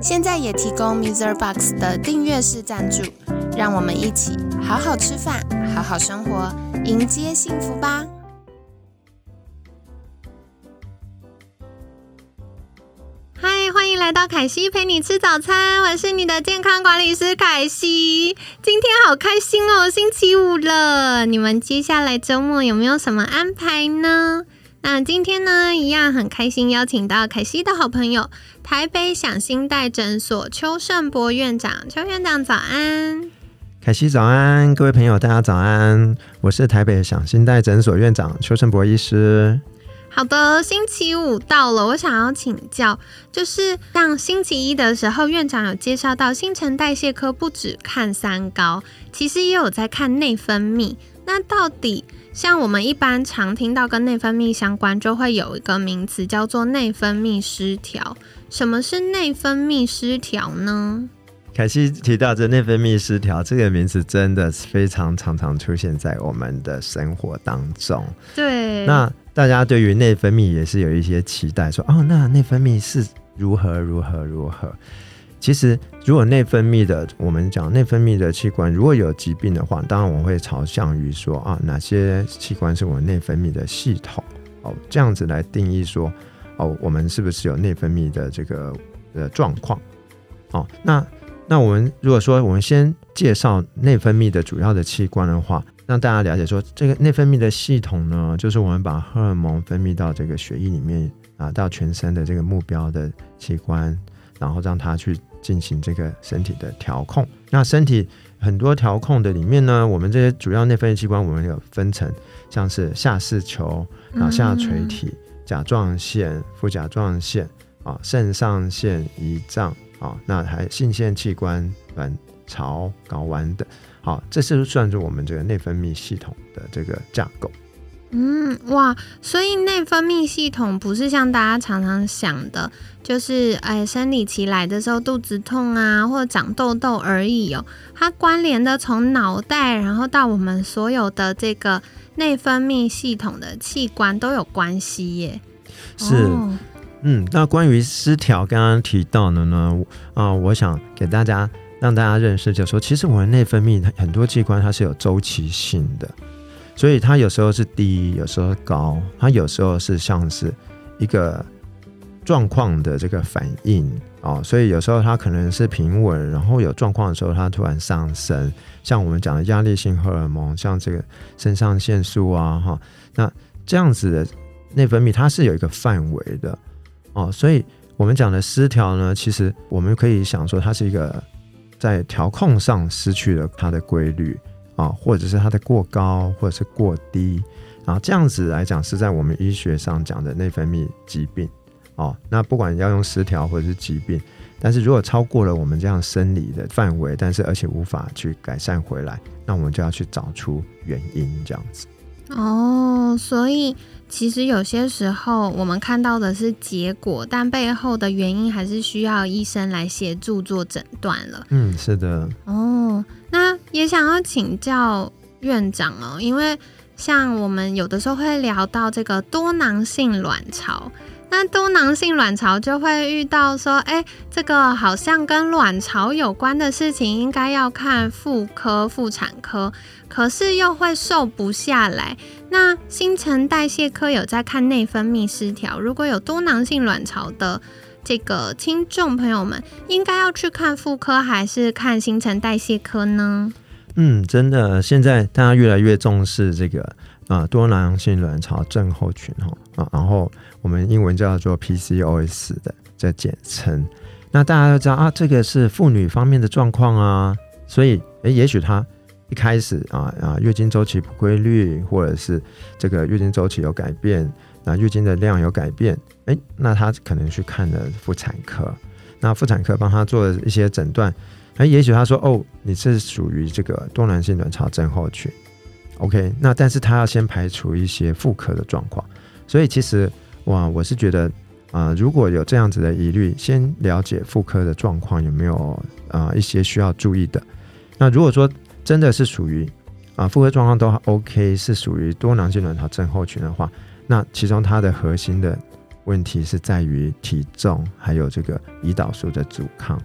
现在也提供 Mr. Box 的订阅式赞助，让我们一起好好吃饭，好好生活，迎接幸福吧！嗨，欢迎来到凯西陪你吃早餐，我是你的健康管理师凯西。今天好开心哦，星期五了，你们接下来周末有没有什么安排呢？那今天呢，一样很开心，邀请到凯西的好朋友，台北享心代诊所邱胜博院长。邱院长早安，凯西早安，各位朋友大家早安，我是台北享心代诊所院长邱胜博医师。好的，星期五到了，我想要请教，就是像星期一的时候，院长有介绍到新陈代谢科不只看三高，其实也有在看内分泌。那到底？像我们一般常听到跟内分泌相关，就会有一个名词叫做内分泌失调。什么是内分泌失调呢？凯西提到这内分泌失调这个名词，真的是非常常常出现在我们的生活当中。对，那大家对于内分泌也是有一些期待，说哦，那内分泌是如何如何如何？其实，如果内分泌的，我们讲内分泌的器官如果有疾病的话，当然我会朝向于说啊，哪些器官是我们内分泌的系统哦，这样子来定义说哦，我们是不是有内分泌的这个呃状况哦？那那我们如果说我们先介绍内分泌的主要的器官的话，让大家了解说，这个内分泌的系统呢，就是我们把荷尔蒙分泌到这个血液里面啊，到全身的这个目标的器官，然后让它去。进行这个身体的调控，那身体很多调控的里面呢，我们这些主要内分泌器官，我们有分成，像是下视球、脑下垂体、甲状腺、副甲状腺啊、肾上腺、胰脏啊，那还性腺器官、卵巢、睾丸等，好，这是算是我们这个内分泌系统的这个架构。嗯哇，所以内分泌系统不是像大家常常想的，就是哎生理期来的时候肚子痛啊，或者长痘痘而已哦。它关联的从脑袋，然后到我们所有的这个内分泌系统的器官都有关系耶。是，嗯，那关于失调刚刚提到的呢，啊，我想给大家让大家认识，就是说其实我们内分泌很多器官它是有周期性的。所以它有时候是低，有时候高，它有时候是像是一个状况的这个反应哦，所以有时候它可能是平稳，然后有状况的时候它突然上升，像我们讲的压力性荷尔蒙，像这个肾上腺素啊，哈，那这样子的内分泌它是有一个范围的哦，所以我们讲的失调呢，其实我们可以想说它是一个在调控上失去了它的规律。啊，或者是它的过高，或者是过低，然后，这样子来讲是在我们医学上讲的内分泌疾病，哦，那不管要用失调或者是疾病，但是如果超过了我们这样生理的范围，但是而且无法去改善回来，那我们就要去找出原因，这样子。哦，所以其实有些时候我们看到的是结果，但背后的原因还是需要医生来协助做诊断了。嗯，是的。哦，那也想要请教院长哦，因为像我们有的时候会聊到这个多囊性卵巢。那多囊性卵巢就会遇到说，哎，这个好像跟卵巢有关的事情，应该要看妇科、妇产科，可是又会瘦不下来。那新陈代谢科有在看内分泌失调，如果有多囊性卵巢的这个听众朋友们，应该要去看妇科还是看新陈代谢科呢？嗯，真的，现在大家越来越重视这个。啊，多囊性卵巢症候群哈啊，然后我们英文叫做 PCOS 的这简称。那大家都知道啊，这个是妇女方面的状况啊，所以诶，也许她一开始啊啊月经周期不规律，或者是这个月经周期有改变，那月经的量有改变，诶，那她可能去看了妇产科，那妇产科帮她做了一些诊断，哎，也许他说哦，你是属于这个多囊性卵巢症候群，OK，那但是他要先排除一些妇科的状况，所以其实哇，我是觉得啊，如果有这样子的疑虑，先了解妇科的状况有没有啊一些需要注意的。那如果说真的是属于啊妇科状况都 OK，是属于多囊性卵巢症候群的话，那其中它的核心的问题是在于体重还有这个胰岛素的阻抗。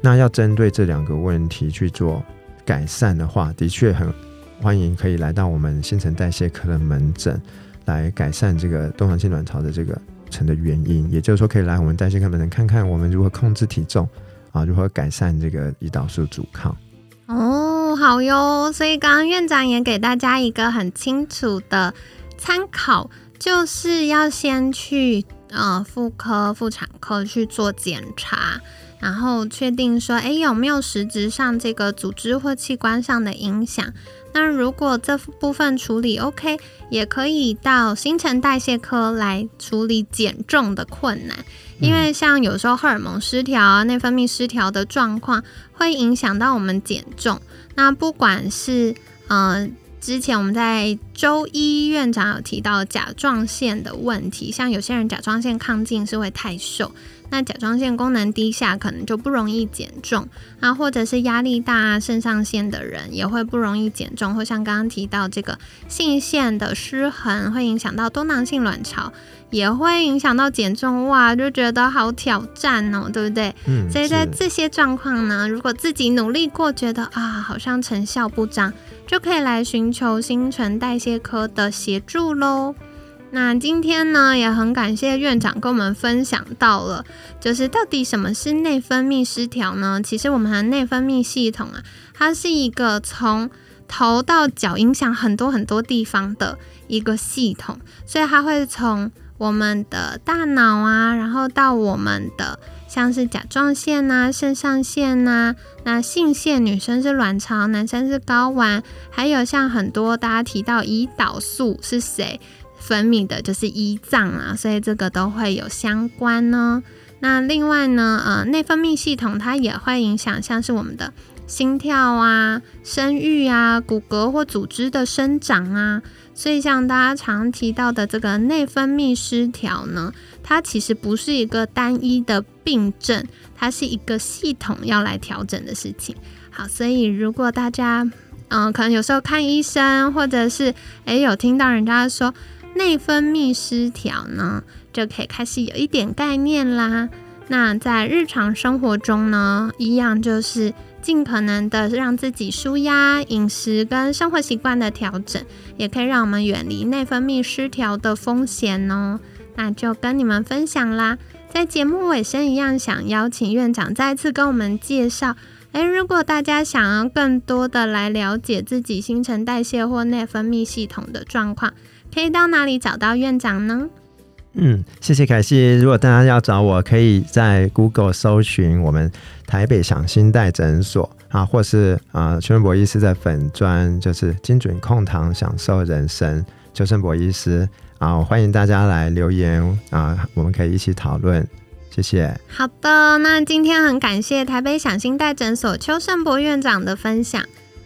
那要针对这两个问题去做改善的话，的确很欢迎可以来到我们新陈代谢科的门诊来改善这个多囊性卵巢的这个成的原因。也就是说，可以来我们代谢科门诊看看我们如何控制体重啊，如何改善这个胰岛素阻抗。哦，好哟。所以刚刚院长也给大家一个很清楚的参考，就是要先去呃妇科、妇产科去做检查。然后确定说，哎，有没有实质上这个组织或器官上的影响？那如果这部分处理 OK，也可以到新陈代谢科来处理减重的困难。因为像有时候荷尔蒙失调啊、内分泌失调的状况，会影响到我们减重。那不管是嗯。之前我们在周一院长有提到甲状腺的问题，像有些人甲状腺亢进是会太瘦，那甲状腺功能低下可能就不容易减重啊，或者是压力大、肾上腺的人也会不容易减重，或像刚刚提到这个性腺的失衡会影响到多囊性卵巢。也会影响到减重哇，就觉得好挑战哦，对不对？嗯。所以在这些状况呢，如果自己努力过，觉得啊好像成效不彰，就可以来寻求新陈代谢科的协助喽。那今天呢，也很感谢院长跟我们分享到了，就是到底什么是内分泌失调呢？其实我们的内分泌系统啊，它是一个从头到脚影响很多很多地方的一个系统，所以它会从我们的大脑啊，然后到我们的像是甲状腺呐、肾上腺呐，那性腺女生是卵巢，男生是睾丸，还有像很多大家提到胰岛素是谁分泌的，就是胰脏啊，所以这个都会有相关呢。那另外呢，呃，内分泌系统它也会影响像是我们的心跳啊、生育啊、骨骼或组织的生长啊。所以，像大家常提到的这个内分泌失调呢，它其实不是一个单一的病症，它是一个系统要来调整的事情。好，所以如果大家嗯，可能有时候看医生，或者是诶有听到人家说内分泌失调呢，就可以开始有一点概念啦。那在日常生活中呢，一样就是。尽可能的让自己舒压，饮食跟生活习惯的调整，也可以让我们远离内分泌失调的风险哦。那就跟你们分享啦。在节目尾声一样，想邀请院长再次跟我们介绍。诶，如果大家想要更多的来了解自己新陈代谢或内分泌系统的状况，可以到哪里找到院长呢？嗯，谢谢凯西。如果大家要找我，可以在 Google 搜寻我们台北享新代诊所啊，或是啊邱胜博医师的粉砖，就是精准控糖，享受人生。邱胜博医师啊，欢迎大家来留言啊，我们可以一起讨论。谢谢。好的，那今天很感谢台北享新代诊所邱胜博院长的分享。